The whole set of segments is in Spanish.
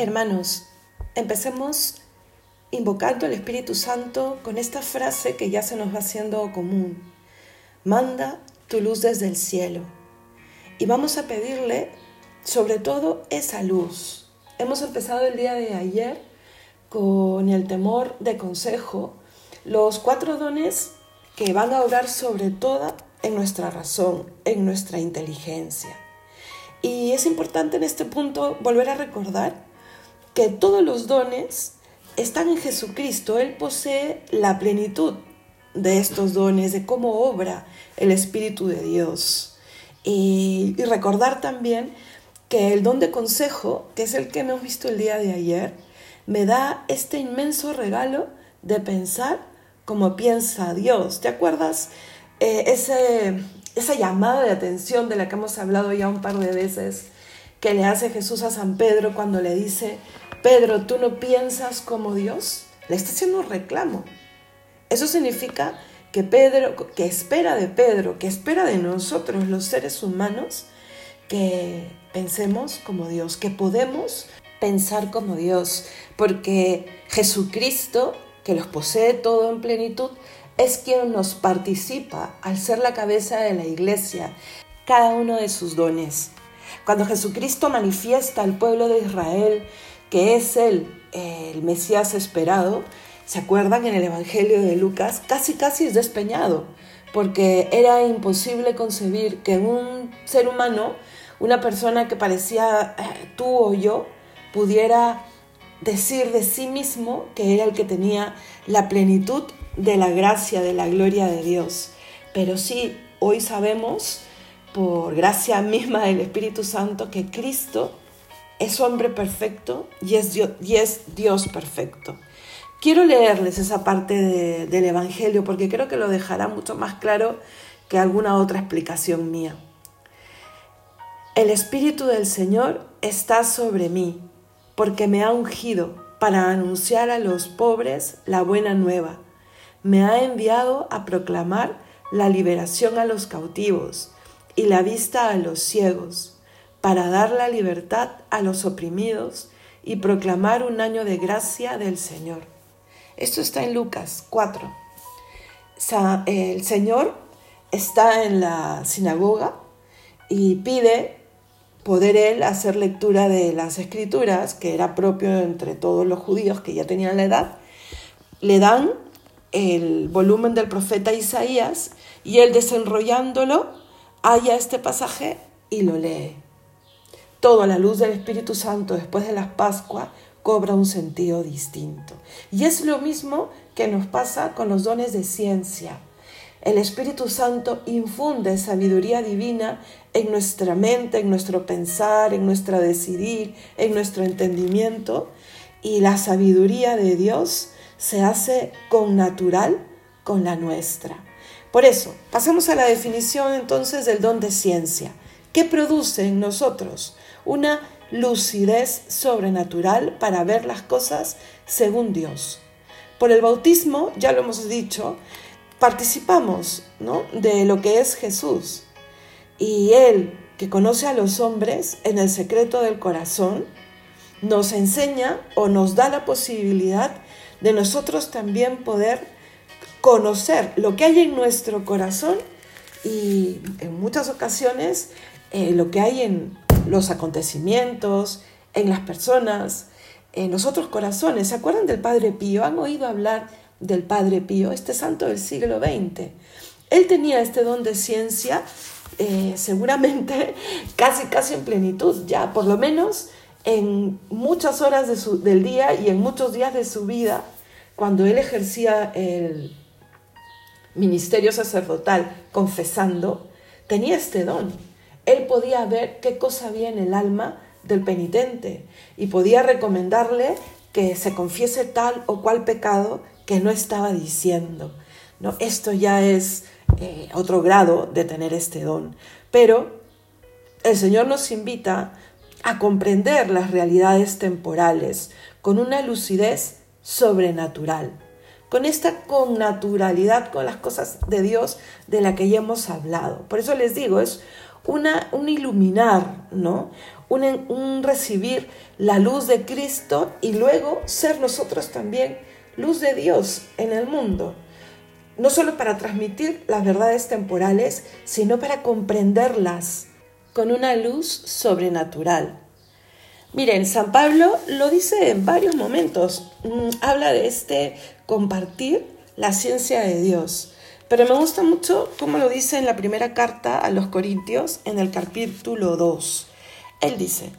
Hermanos, empecemos invocando al Espíritu Santo con esta frase que ya se nos va haciendo común. Manda tu luz desde el cielo. Y vamos a pedirle sobre todo esa luz. Hemos empezado el día de ayer con el temor de consejo, los cuatro dones que van a orar sobre todo en nuestra razón, en nuestra inteligencia. Y es importante en este punto volver a recordar que todos los dones están en Jesucristo. Él posee la plenitud de estos dones, de cómo obra el Espíritu de Dios. Y, recordar también que el don de consejo, que es el que hemos visto el día de ayer, me da este inmenso regalo de pensar como piensa Dios. ¿Te acuerdas eh, esa llamada de atención de la que hemos hablado ya un par de veces que le hace Jesús a San Pedro cuando le dice, Pedro, ¿tú no piensas como Dios? Le está haciendo un reclamo. Eso significa que Pedro, que espera de Pedro, que espera de nosotros los seres humanos, que pensemos como Dios, que podemos pensar como Dios, porque Jesucristo, que los posee todo en plenitud, es quien nos participa al ser la cabeza de la iglesia, cada uno de sus dones. Cuando Jesucristo manifiesta al pueblo de Israel que es Él el Mesías esperado, ¿se acuerdan en el Evangelio de Lucas? Casi, casi es despeñado, porque era imposible concebir que un ser humano, una persona que parecía eh, tú o yo, pudiera decir de sí mismo que era el que tenía la plenitud de la gracia, de la gloria de Dios. Pero sí, hoy sabemos, por gracia misma del Espíritu Santo, que Cristo es hombre perfecto y es Dios, perfecto. Quiero leerles esa parte del Evangelio porque creo que lo dejará mucho más claro que alguna otra explicación mía. El Espíritu del Señor está sobre mí porque me ha ungido para anunciar a los pobres la buena nueva. Me ha enviado a proclamar la liberación a los cautivos y la vista a los ciegos para dar la libertad a los oprimidos y proclamar un año de gracia del Señor. Esto está en Lucas 4. El Señor está en la sinagoga y pide poder él hacer lectura de las escrituras, que era propio entre todos los judíos que ya tenían la edad. Le dan el volumen del profeta Isaías y él desenrollándolo halla este pasaje y lo lee. Todo a la luz del Espíritu Santo después de la Pascua cobra un sentido distinto. Y es lo mismo que nos pasa con los dones de ciencia. El Espíritu Santo infunde sabiduría divina en nuestra mente, en nuestro pensar, en nuestro decidir, en nuestro entendimiento. Y la sabiduría de Dios se hace con natural con la nuestra. Por eso, pasamos a la definición entonces del don de ciencia. ¿Qué produce en nosotros? una lucidez sobrenatural para ver las cosas según Dios. Por el bautismo, ya lo hemos dicho, participamos de lo que es Jesús. Y Él, que conoce a los hombres en el secreto del corazón, nos enseña o nos da la posibilidad de nosotros también poder conocer lo que hay en nuestro corazón y en muchas ocasiones eh, lo que hay en, los acontecimientos, en las personas, en los otros corazones. ¿Se acuerdan del Padre Pío? ¿Han oído hablar del Padre Pío, este santo del siglo XX? Él tenía este don de ciencia eh, seguramente casi, casi en plenitud, ya por lo menos en muchas horas del día y en muchos días de su vida, cuando él ejercía el ministerio sacerdotal confesando, tenía este don. Él podía ver qué cosa había en el alma del penitente y podía recomendarle que se confiese tal o cual pecado que no estaba diciendo. ¿no? Esto ya es eh, otro grado de tener este don. Pero el Señor nos invita a comprender las realidades temporales con una lucidez sobrenatural, con esta connaturalidad con las cosas de Dios de la que ya hemos hablado. Por eso les digo, es una, un iluminar, ¿no? un, recibir la luz de Cristo y luego ser nosotros también luz de Dios en el mundo. No solo para transmitir las verdades temporales, sino para comprenderlas con una luz sobrenatural. Miren, San Pablo lo dice en varios momentos. Mm, habla de este compartir la ciencia de Dios. Pero me gusta mucho cómo lo dice en la primera carta a los Corintios, en el capítulo 2. Él dice,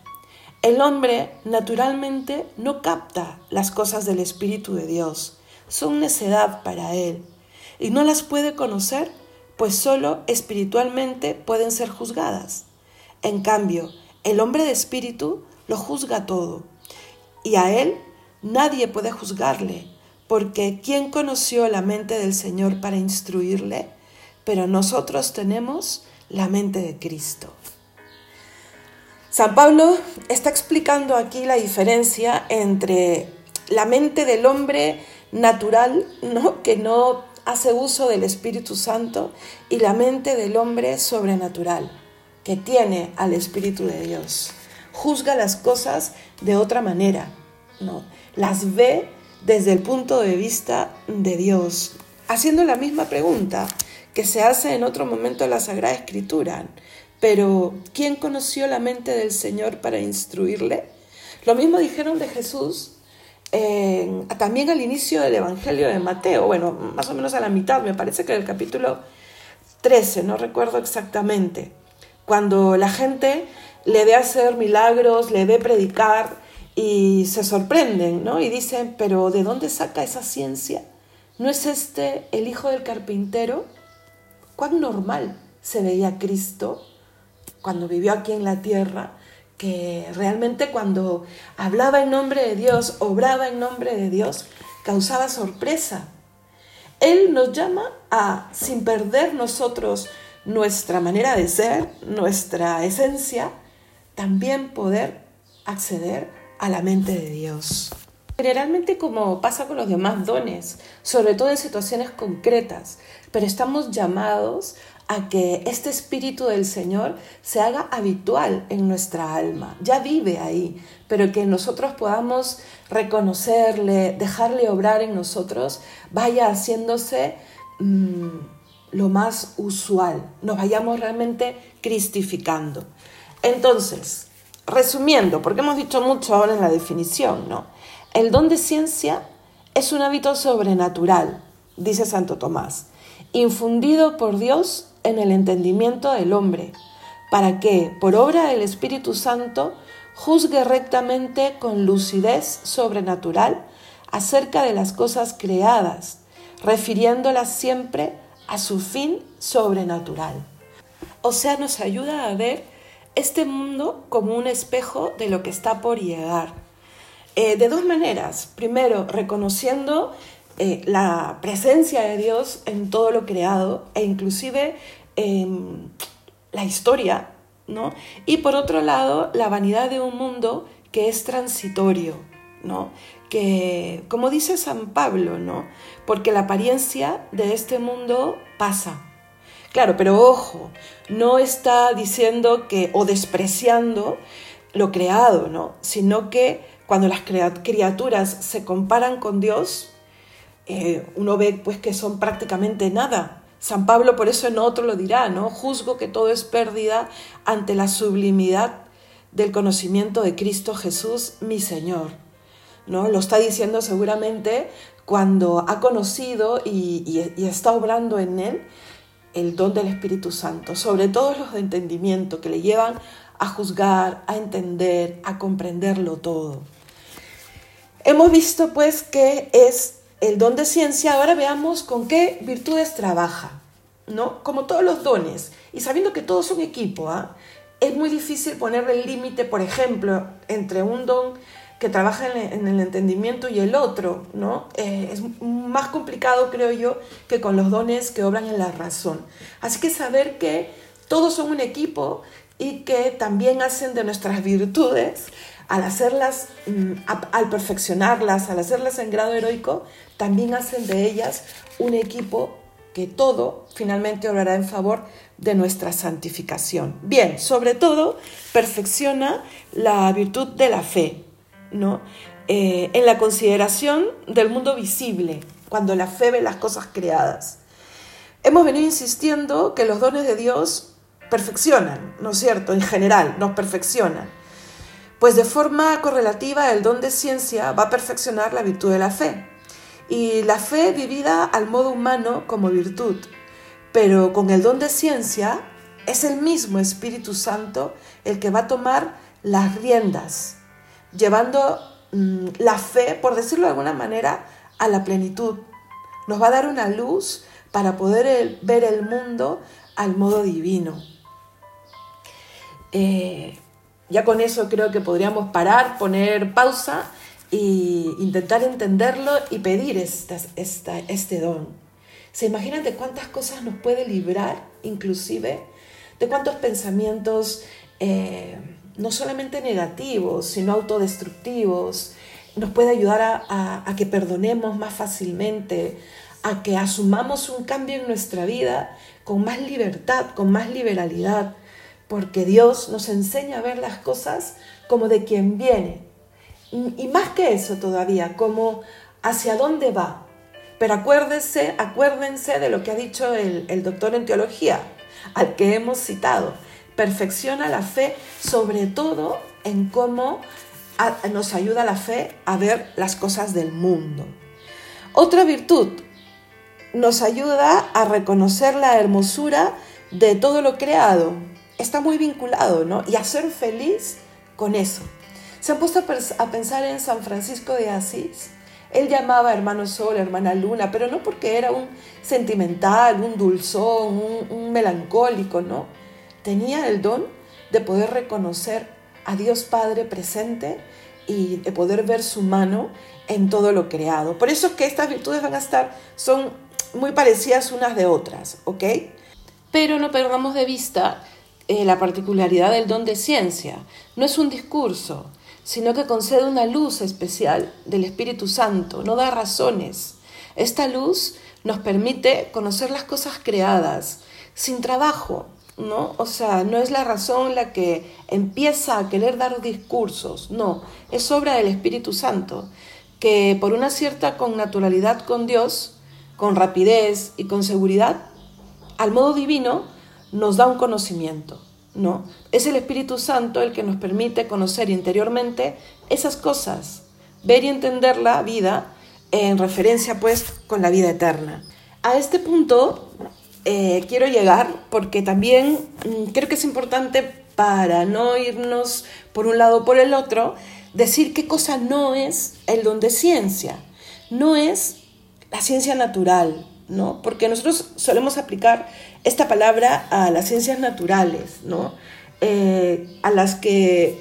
el hombre naturalmente no capta las cosas del Espíritu de Dios, son necedad para él, y no las puede conocer, pues solo espiritualmente pueden ser juzgadas. En cambio, el hombre de espíritu lo juzga todo, y a él nadie puede juzgarle, porque ¿quién conoció la mente del Señor para instruirle? Pero nosotros tenemos la mente de Cristo. San Pablo está explicando aquí la diferencia entre la mente del hombre natural, que no hace uso del Espíritu Santo, y la mente del hombre sobrenatural, que tiene al Espíritu de Dios. Juzga las cosas de otra manera, ¿no? las ve desde el punto de vista de Dios, haciendo la misma pregunta que se hace en otro momento en la Sagrada Escritura. Pero, ¿quién conoció la mente del Señor para instruirle? Lo mismo dijeron de Jesús también al inicio del Evangelio de Mateo, bueno, más o menos a la mitad, me parece que del capítulo 13, no recuerdo exactamente, cuando la gente le ve hacer milagros, le ve predicar y se sorprenden, ¿no? Y dicen, pero ¿de dónde saca esa ciencia? ¿No es este el hijo del carpintero? ¿Cuán normal se veía Cristo cuando vivió aquí en la tierra, que realmente cuando hablaba en nombre de Dios, obraba en nombre de Dios, causaba sorpresa. Él nos llama a, sin perder nosotros nuestra manera de ser, nuestra esencia, también poder acceder a la mente de Dios. Generalmente como pasa con los demás dones, sobre todo en situaciones concretas, pero estamos llamados a que este Espíritu del Señor se haga habitual en nuestra alma. Ya vive ahí, pero que nosotros podamos reconocerle, dejarle obrar en nosotros, vaya haciéndose mm, lo más usual, nos vayamos realmente cristificando. Entonces, resumiendo, porque hemos dicho mucho ahora en la definición, ¿no? El don de ciencia es un hábito sobrenatural, dice Santo Tomás, infundido por Dios en el entendimiento del hombre, para que, por obra del Espíritu Santo, juzgue rectamente con lucidez sobrenatural acerca de las cosas creadas, refiriéndolas siempre a su fin sobrenatural. O sea, nos ayuda a ver este mundo como un espejo de lo que está por llegar. Eh, de dos maneras. Primero, reconociendo eh, la presencia de Dios en todo lo creado e inclusive en la historia, ¿no? Y por otro lado, la vanidad de un mundo que es transitorio, ¿no? Que, como dice San Pablo, ¿no? Porque la apariencia de este mundo pasa. Claro, pero ojo, no está diciendo que o despreciando lo creado, ¿no? Sino que cuando las criaturas se comparan con Dios, eh, uno ve pues que son prácticamente nada. San Pablo por eso en otro lo dirá, ¿no? Juzgo que todo es pérdida ante la sublimidad del conocimiento de Cristo Jesús, mi Señor. ¿No? Lo está diciendo seguramente cuando ha conocido y, y, está obrando en él el don del Espíritu Santo, sobre todo los de entendimiento que le llevan a juzgar, a entender, a comprenderlo todo. Hemos visto pues que es el don de ciencia, ahora veamos con qué virtudes trabaja, ¿no? Como todos los dones, y sabiendo que todos son equipo, ¿ah? es muy difícil ponerle el límite, por ejemplo, entre un don que trabaja en el entendimiento y el otro, ¿no? Eh, es más complicado, creo yo, que con los dones que obran en la razón. Así que saber que todos son un equipo y que también hacen de nuestras virtudes al hacerlas, mm, al perfeccionarlas, al hacerlas en grado heroico, también hacen de ellas un equipo que todo finalmente obrará en favor de nuestra santificación. Bien, sobre todo, perfecciona la virtud de la fe, ¿no? Eh, en la consideración del mundo visible, cuando la fe ve las cosas creadas. Hemos venido insistiendo que los dones de Dios perfeccionan, ¿no es cierto? En general, nos perfeccionan. Pues de forma correlativa, el don de ciencia va a perfeccionar la virtud de la fe. Y la fe vivida al modo humano como virtud. Pero con el don de ciencia es el mismo Espíritu Santo el que va a tomar las riendas, llevando mm, la fe, por decirlo de alguna manera, a la plenitud. Nos va a dar una luz para poder ver el mundo al modo divino. Eh, ya con eso creo que podríamos parar, poner pausa e intentar entenderlo y pedir esta, este don. ¿Se imaginan de cuántas cosas nos puede librar, inclusive? De cuántos pensamientos, eh, no solamente negativos, sino autodestructivos, nos puede ayudar a, que perdonemos más fácilmente, a que asumamos un cambio en nuestra vida con más libertad, con más liberalidad, porque Dios nos enseña a ver las cosas como de quien viene. Y más que eso todavía, como hacia dónde va. Pero acuérdense, acuérdense de lo que ha dicho el doctor en teología, al que hemos citado. Perfecciona la fe, sobre todo en cómo nos ayuda la fe a ver las cosas del mundo. Otra virtud, nos ayuda a reconocer la hermosura de todo lo creado. Está muy vinculado, ¿no? Y a ser feliz con eso. ¿Se han puesto a pensar en San Francisco de Asís? Él llamaba hermano sol, hermana luna, pero no porque era un sentimental, un dulzón, un, un melancólico, ¿no? Tenía el don de poder reconocer a Dios Padre presente y de poder ver su mano en todo lo creado. Por eso es que estas virtudes van a estar, son muy parecidas unas de otras, ¿ok? Pero no perdamos de vista eh, la particularidad del don de ciencia. No es un discurso, sino que concede una luz especial del Espíritu Santo, no da razones. Esta luz nos permite conocer las cosas creadas sin trabajo, ¿no? O sea, no es la razón la que empieza a querer dar discursos, no, es obra del Espíritu Santo, que por una cierta connaturalidad con Dios con rapidez y con seguridad, al modo divino, nos da un conocimiento, ¿no? Es el Espíritu Santo el que nos permite conocer interiormente esas cosas, ver y entender la vida en referencia pues con la vida eterna. A este punto eh, quiero llegar porque también mm, creo que es importante para no irnos por un lado o por el otro, decir qué cosa no es el don de ciencia. No es la ciencia natural, ¿no? Porque nosotros solemos aplicar esta palabra a las ciencias naturales, ¿no? Eh, a las que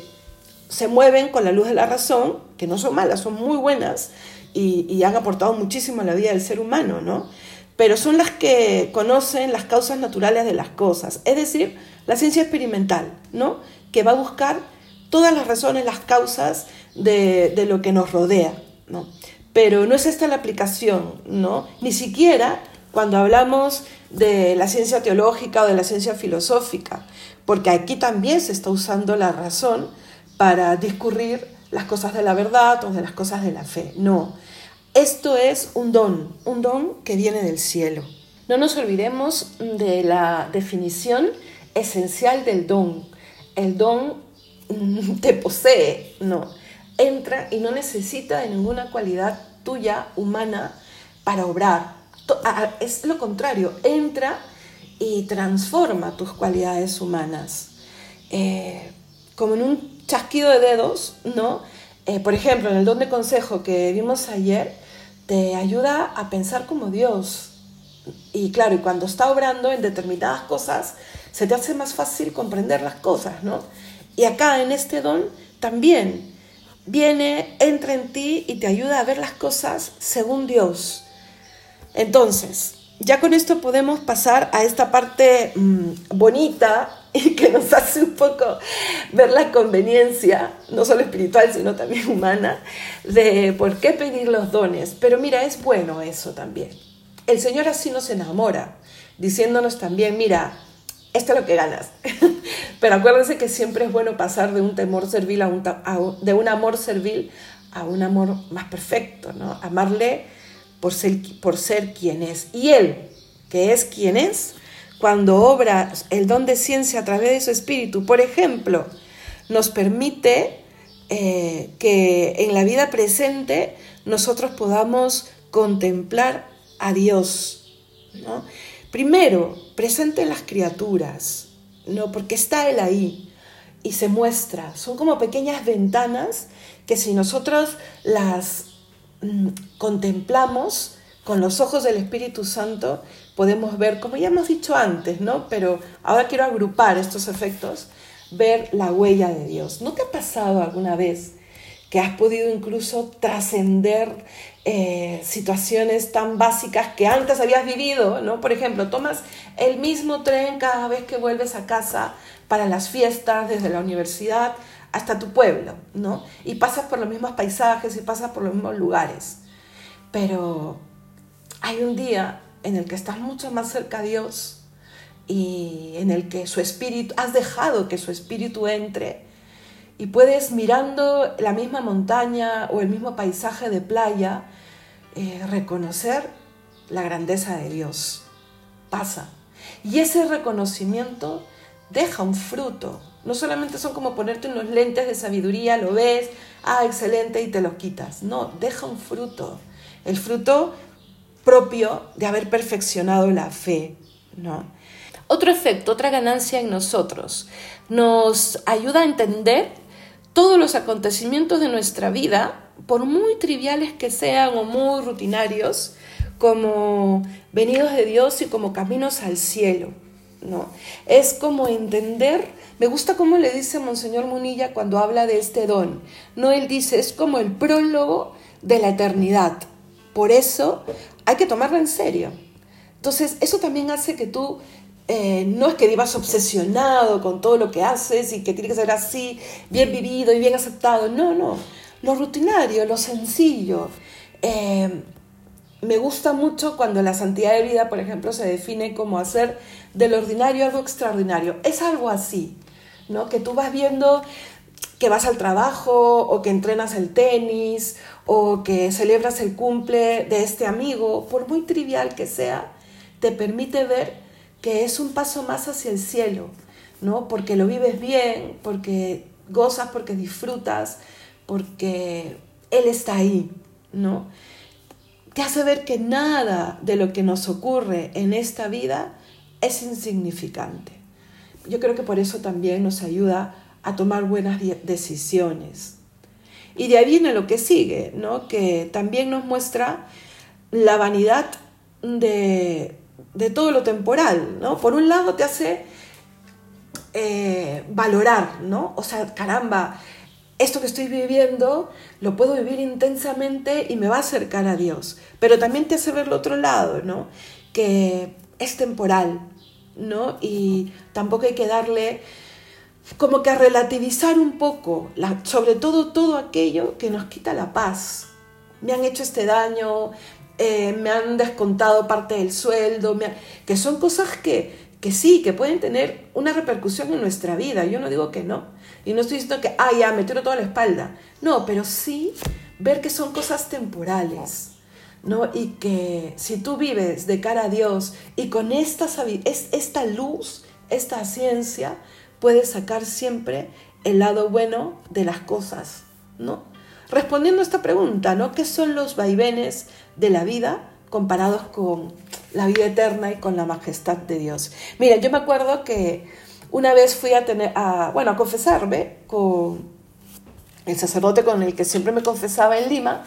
se mueven con la luz de la razón, que no son malas, son muy buenas y, y han aportado muchísimo a la vida del ser humano, ¿no? Pero son las que conocen las causas naturales de las cosas, es decir, la ciencia experimental, ¿no? Que va a buscar todas las razones, las causas de, de lo que nos rodea, ¿no? Pero no es esta la aplicación, ¿no? Ni siquiera cuando hablamos de la ciencia teológica o de la ciencia filosófica, porque aquí también se está usando la razón para discurrir las cosas de la verdad o de las cosas de la fe. No, esto es un don, un don que viene del cielo. No nos olvidemos de la definición esencial del don. El don te posee, no entra y no necesita de ninguna cualidad tuya, humana, para obrar. Es lo contrario, entra y transforma tus cualidades humanas. Eh, como en un chasquido de dedos, ¿no? Eh, por ejemplo, en el don de consejo que vimos ayer, te ayuda a pensar como Dios. Y claro, y cuando está obrando en determinadas cosas, se te hace más fácil comprender las cosas, ¿no? Y acá en este don también viene, entra en ti y te ayuda a ver las cosas según Dios. Entonces, ya con esto podemos pasar a esta parte mm, bonita y que nos hace un poco ver la conveniencia, no solo espiritual, sino también humana, de por qué pedir los dones. Pero mira, es bueno eso también. el Señor así nos enamora, diciéndonos también, mira, esto es lo que ganas. Pero acuérdense que siempre es bueno pasar de un temor servil a un, de un amor servil a un amor más perfecto, ¿no? Amarle por ser, por ser quien es. Y Él, que es quien es, cuando obra el don de ciencia a través de su espíritu, por ejemplo, nos permite eh, que en la vida presente nosotros podamos contemplar a Dios. ¿no? Primero, presente en las criaturas, ¿no? porque está Él ahí y se muestra. Son como pequeñas ventanas que si nosotros las mm, contemplamos con los ojos del Espíritu Santo, podemos ver, como ya hemos dicho antes, ¿no? Pero ahora quiero agrupar estos efectos, ver la huella de Dios. ¿No te ha pasado alguna vez que has podido incluso trascender eh, situaciones tan básicas que antes habías vivido, ¿no? Por ejemplo, tomas el mismo tren cada vez que vuelves a casa para las fiestas, desde la universidad hasta tu pueblo, ¿no? Y pasas por los mismos paisajes y pasas por los mismos lugares. Pero hay un día en el que estás mucho más cerca a Dios y en el que su espíritu, has dejado que su espíritu entre y puedes mirando la misma montaña o el mismo paisaje de playa, eh, reconocer la grandeza de Dios. Pasa. Y ese reconocimiento deja un fruto. No solamente son como ponerte unos lentes de sabiduría, lo ves, ah, excelente, y te los quitas. No, deja un fruto. El fruto propio de haber perfeccionado la fe, ¿no? Otro efecto, otra ganancia en nosotros, nos ayuda a entender todos los acontecimientos de nuestra vida, por muy triviales que sean o muy rutinarios, como venidos de Dios y como caminos al cielo. ¿no? Es como entender, me gusta cómo le dice Monseñor Munilla cuando habla de este don. No, él dice, es como el prólogo de la eternidad. Por eso hay que tomarlo en serio. Entonces, eso también hace que tú eh, no es que vivas obsesionado con todo lo que haces y que tiene que ser así, bien vivido y bien aceptado. No, no. Lo rutinario, lo sencillo. Eh, me gusta mucho cuando la santidad de vida, por ejemplo, se define como hacer del ordinario algo extraordinario. Es algo así, ¿no? Que tú vas viendo que vas al trabajo o que entrenas el tenis o que celebras el cumple de este amigo, por muy trivial que sea, te permite ver que es un paso más hacia el cielo, ¿no? Porque lo vives bien, porque gozas, porque disfrutas, porque Él está ahí, ¿no? Te hace ver que nada de lo que nos ocurre en esta vida es insignificante. Yo creo que por eso también nos ayuda a tomar buenas decisiones. Y de ahí viene lo que sigue, ¿no? Que también nos muestra la vanidad de, de todo lo temporal, ¿no? Por un lado te hace eh, valorar, ¿no? O sea, caramba, esto que estoy viviendo lo puedo vivir intensamente y me va a acercar a Dios. Pero también te hace ver el otro lado, ¿no? Que es temporal, ¿no? Y tampoco hay que darle como que a relativizar un poco, sobre todo todo aquello que nos quita la paz. Me han hecho este daño, eh, me han descontado parte del sueldo, que son cosas que, que sí, que pueden tener una repercusión en nuestra vida. Yo no digo que no. Y no estoy diciendo que, ah, ya, me tiro toda la espalda. No, pero sí ver que son cosas temporales. ¿no? Y que si tú vives de cara a Dios y con esta, esta luz, esta ciencia, puedes sacar siempre el lado bueno de las cosas, ¿no? Respondiendo a esta pregunta, ¿no? ¿Qué son los vaivenes de la vida comparados con la vida eterna y con la majestad de Dios? Mira, yo me acuerdo que una vez fui a tener, a, bueno, a confesarme con el sacerdote con el que siempre me confesaba en Lima,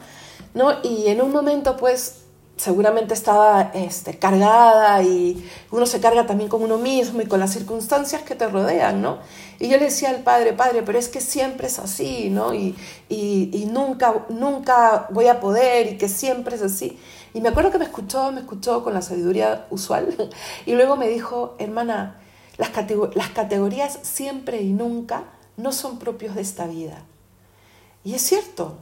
¿no? Y en un momento, pues, seguramente estaba este, cargada y uno se carga también con uno mismo y con las circunstancias que te rodean, ¿no? Y yo le decía al padre, padre, pero es que siempre es así, ¿no? Y, y, nunca, nunca voy a poder y que siempre es así. Y me acuerdo que me escuchó, me escuchó con la sabiduría usual y luego me dijo, hermana, las, las categorías siempre y nunca no son propios de esta vida. Y es cierto,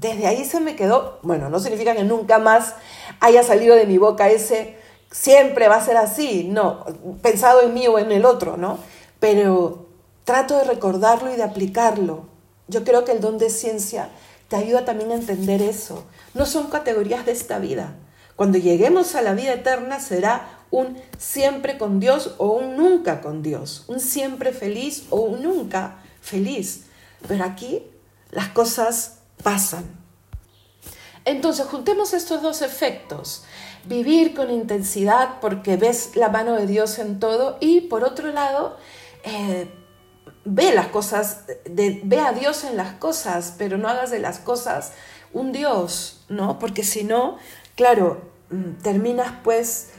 desde ahí se me quedó, bueno, no significa que nunca más haya salido de mi boca ese siempre va a ser así, no, pensado en mí o en el otro, ¿no? Pero trato de recordarlo y de aplicarlo. Yo creo que el don de ciencia te ayuda también a entender eso. No son categorías de esta vida. Cuando lleguemos a la vida eterna será un siempre con Dios o un nunca con Dios, un siempre feliz o un nunca feliz. Pero aquí las cosas pasan. Entonces, juntemos estos dos efectos. Vivir con intensidad porque ves la mano de Dios en todo y por otro lado, eh, ve las cosas, ve a Dios en las cosas, pero no hagas de las cosas un Dios, ¿no? Porque si no, claro, mm, terminas pues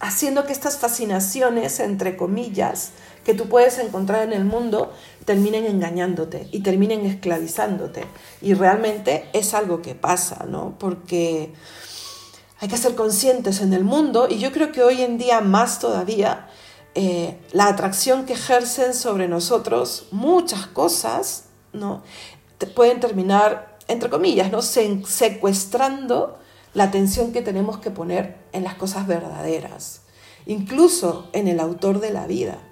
haciendo que estas fascinaciones, entre comillas, que tú puedes encontrar en el mundo, terminen engañándote y terminen esclavizándote. Y realmente es algo que pasa, ¿no? Porque hay que ser conscientes en el mundo y yo creo que hoy en día más todavía eh, la atracción que ejercen sobre nosotros muchas cosas, ¿no? pueden terminar, entre comillas, ¿no? secuestrando la atención que tenemos que poner en las cosas verdaderas, incluso en el autor de la vida.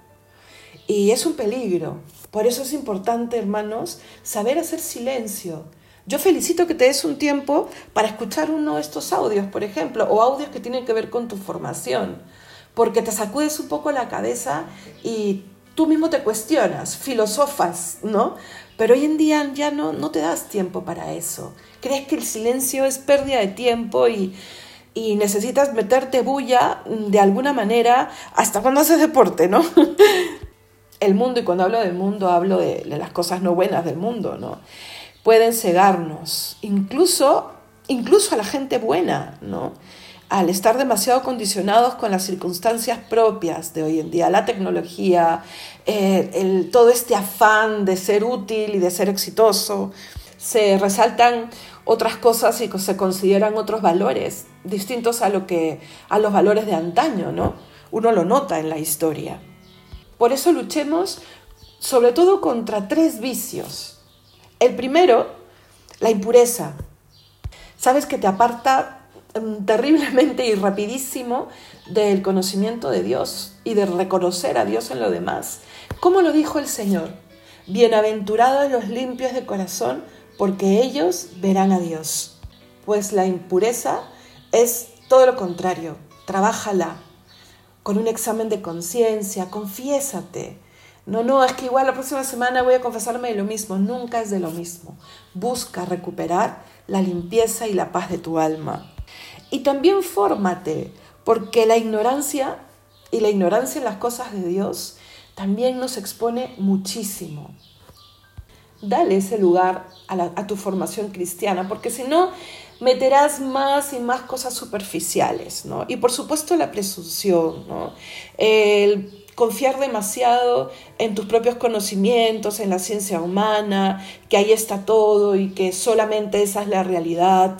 Y es un peligro. Por eso es importante, hermanos, saber hacer silencio. Yo felicito que te des un tiempo para escuchar uno de estos audios, por ejemplo, o audios que tienen que ver con tu formación, porque te sacudes un poco la cabeza y tú mismo te cuestionas, filosofas, ¿no? Pero hoy en día ya no, no te das tiempo para eso. Crees que el silencio es pérdida de tiempo y, necesitas meterte bulla de alguna manera hasta cuando haces deporte, ¿no? el mundo, y cuando hablo del mundo hablo de, las cosas no buenas del mundo, ¿no? Pueden cegarnos, incluso, incluso a la gente buena, ¿no? al estar demasiado condicionados con las circunstancias propias de hoy en día, la tecnología, eh, el, todo este afán de ser útil y de ser exitoso, se resaltan otras cosas y se consideran otros valores distintos a, lo que, a los valores de antaño, ¿no? Uno lo nota en la historia. Por eso luchemos sobre todo contra tres vicios. El primero, la impureza. Sabes que te aparta Mm, terriblemente y rapidísimo del conocimiento de Dios y de reconocer a Dios en lo demás. ¿Cómo lo dijo el Señor? Bienaventurados los limpios de corazón, porque ellos verán a Dios. Pues la impureza es todo lo contrario. Trabájala con un examen de conciencia, confiésate. No, no, es que igual la próxima semana voy a confesarme de lo mismo. Nunca es de lo mismo. Busca recuperar la limpieza y la paz de tu alma. Y también fórmate, porque la ignorancia y la ignorancia en las cosas de Dios también nos expone muchísimo. Dale ese lugar a, tu formación cristiana, porque si no, meterás más y más cosas superficiales, ¿no? Y por supuesto la presunción, ¿no? El confiar demasiado en tus propios conocimientos, en la ciencia humana, que ahí está todo y que solamente esa es la realidad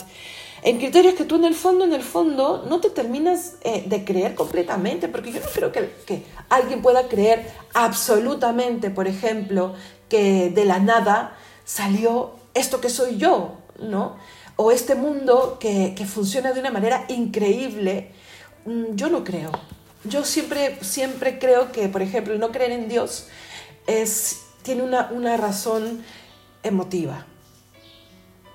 en criterios que tú en el fondo, en el fondo, no te terminas eh, de creer completamente, porque yo no creo que, que alguien pueda creer absolutamente, por ejemplo, que de la nada salió esto que soy yo, ¿no? O este mundo que, que funciona de una manera increíble. Mm, yo no creo. Yo siempre, siempre creo que, por ejemplo, no creer en Dios es, tiene una, una razón emotiva.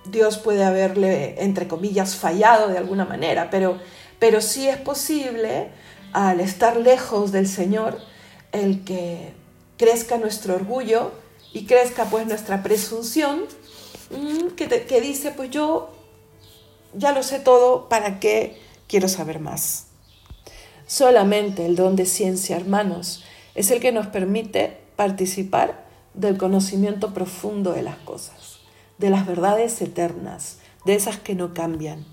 Dios puede haberle, entre comillas, fallado de alguna manera, pero, pero sí es posible, al estar lejos del Señor, el que crezca nuestro orgullo y crezca pues nuestra presunción, mm, que, que dice, pues yo ya lo sé todo, ¿para qué quiero saber más? Solamente el don de ciencia, hermanos, es el que nos permite participar del conocimiento profundo de las cosas de las verdades eternas, de esas que no cambian.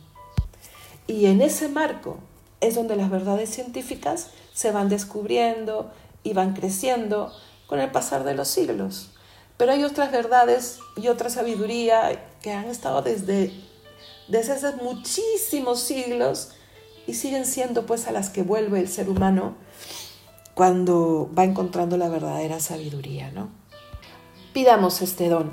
Y en ese marco es donde las verdades científicas se van descubriendo y van creciendo con el pasar de los siglos. Pero hay otras verdades y otra sabiduría que han estado desde, desde hace muchísimos siglos y siguen siendo pues a las que vuelve el ser humano cuando va encontrando la verdadera sabiduría, ¿no? Pidamos este don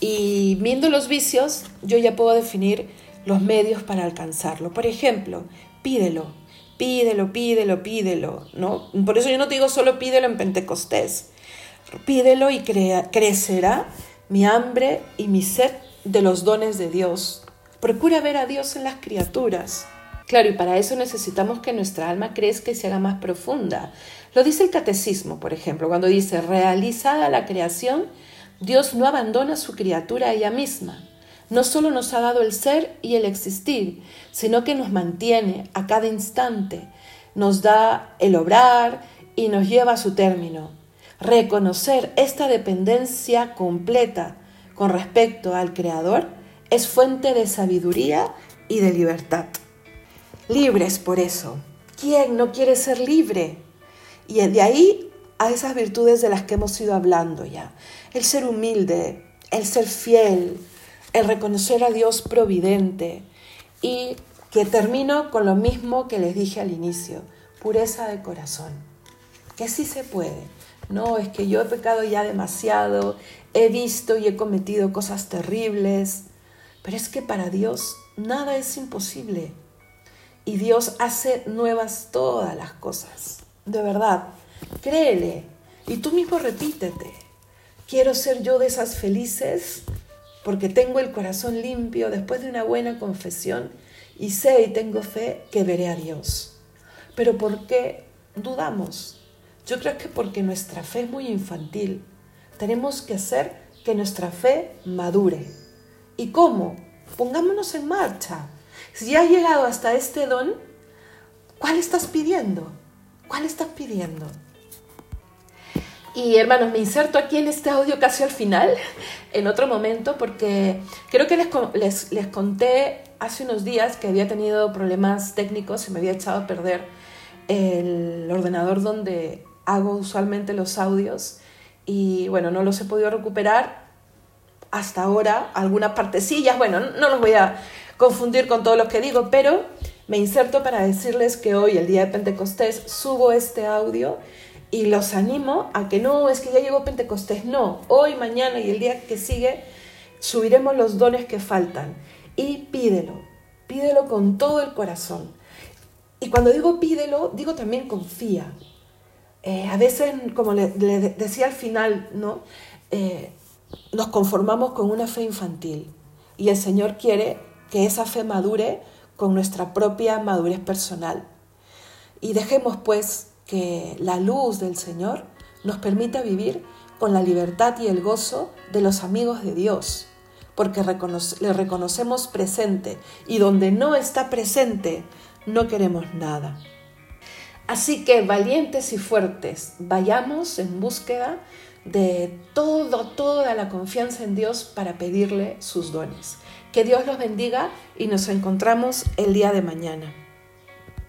Y viendo los vicios, yo ya puedo definir los medios para alcanzarlo. Por ejemplo, pídelo, pídelo, pídelo, pídelo, ¿no? Por eso yo no te digo solo pídelo en Pentecostés. Pídelo y crecerá mi hambre y mi sed de los dones de Dios. Procura ver a Dios en las criaturas. Claro, y para eso necesitamos que nuestra alma crezca y se haga más profunda. Lo dice el catecismo, por ejemplo, cuando dice, realizada la creación, Dios no abandona a su criatura a ella misma. No solo nos ha dado el ser y el existir, sino que nos mantiene a cada instante, nos da el obrar y nos lleva a su término. Reconocer esta dependencia completa con respecto al Creador es fuente de sabiduría y de libertad. Libres por eso. ¿Quién no quiere ser libre? Y de ahí a esas virtudes de las que hemos ido hablando ya. El ser humilde, el ser fiel, el reconocer a Dios providente y que termino con lo mismo que les dije al inicio, pureza de corazón, que sí se puede. No, es que yo he pecado ya demasiado, he visto y he cometido cosas terribles, pero es que para Dios nada es imposible. Y Dios hace nuevas todas las cosas. De verdad, créele. Y tú mismo repítete. Quiero ser yo de esas felices porque tengo el corazón limpio después de una buena confesión y sé y tengo fe que veré a Dios. Pero ¿por qué dudamos? Yo creo que porque nuestra fe es muy infantil. Tenemos que hacer que nuestra fe madure. ¿Y cómo? Pongámonos en marcha. Si ya has llegado hasta este don, ¿cuál estás pidiendo? ¿Cuál estás pidiendo? Y hermanos, me inserto aquí en este audio casi al final, en otro momento, porque creo que les, les, conté hace unos días que había tenido problemas técnicos y me había echado a perder el ordenador donde hago usualmente los audios y bueno, no los he podido recuperar hasta ahora, algunas partecillas, bueno, no los voy a confundir con todos los que digo, pero me inserto para decirles que hoy, el día de Pentecostés, subo este audio y los animo a que no, es que ya llegó Pentecostés, no, hoy, mañana y el día que sigue subiremos los dones que faltan y pídelo, pídelo con todo el corazón. Y cuando digo pídelo, digo también confía. Eh, a veces, como le, decía al final, ¿no? Eh, nos conformamos con una fe infantil y el Señor quiere que esa fe madure con nuestra propia madurez personal. Y dejemos pues que la luz del Señor nos permita vivir con la libertad y el gozo de los amigos de Dios, porque le reconocemos presente y donde no está presente no queremos nada. Así que valientes y fuertes, vayamos en búsqueda de todo, toda la confianza en Dios para pedirle sus dones. Que Dios los bendiga y nos encontramos el día de mañana.